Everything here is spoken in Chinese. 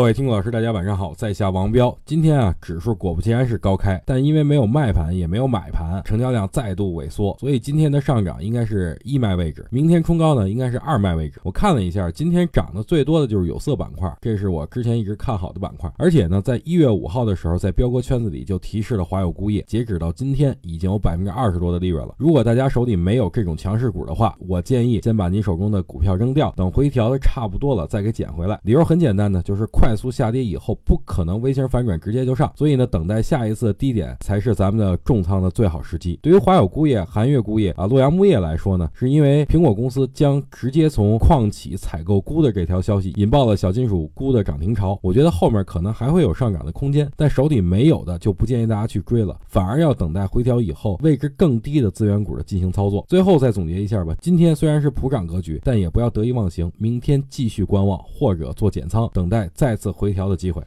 各位听众老师，大家晚上好，在下王彪。今天啊，指数果不其然是高开，但因为没有卖盘，也没有买盘，成交量再度萎缩，所以今天的上涨应该是一卖位置。明天冲高呢，应该是二卖位置。我看了一下，今天涨得最多的就是有色板块，这是我之前一直看好的板块。而且呢，在一月五号的时候，在彪哥圈子里就提示了华友钴业，截止到今天已经有百分之二十多的利润了。如果大家手里没有这种强势股的话，我建议先把你手中的股票扔掉，等回调的差不多了再给捡回来。理由很简单呢，就是快。快速下跌以后不可能 V 型反转直接就上，所以呢，等待下一次低点才是咱们的重仓的最好时机。对于华友钴业、韩越钴业啊、洛阳钼业来说呢，是因为苹果公司将直接从矿企采购钴的这条消息，引爆了小金属钴的涨停潮。我觉得后面可能还会有上涨的空间，但手底没有的就不建议大家去追了，反而要等待回调以后位置更低的资源股的进行操作。最后再总结一下吧，今天虽然是普涨格局，但也不要得意忘形，明天继续观望或者做减仓，等待再。次回调的机会。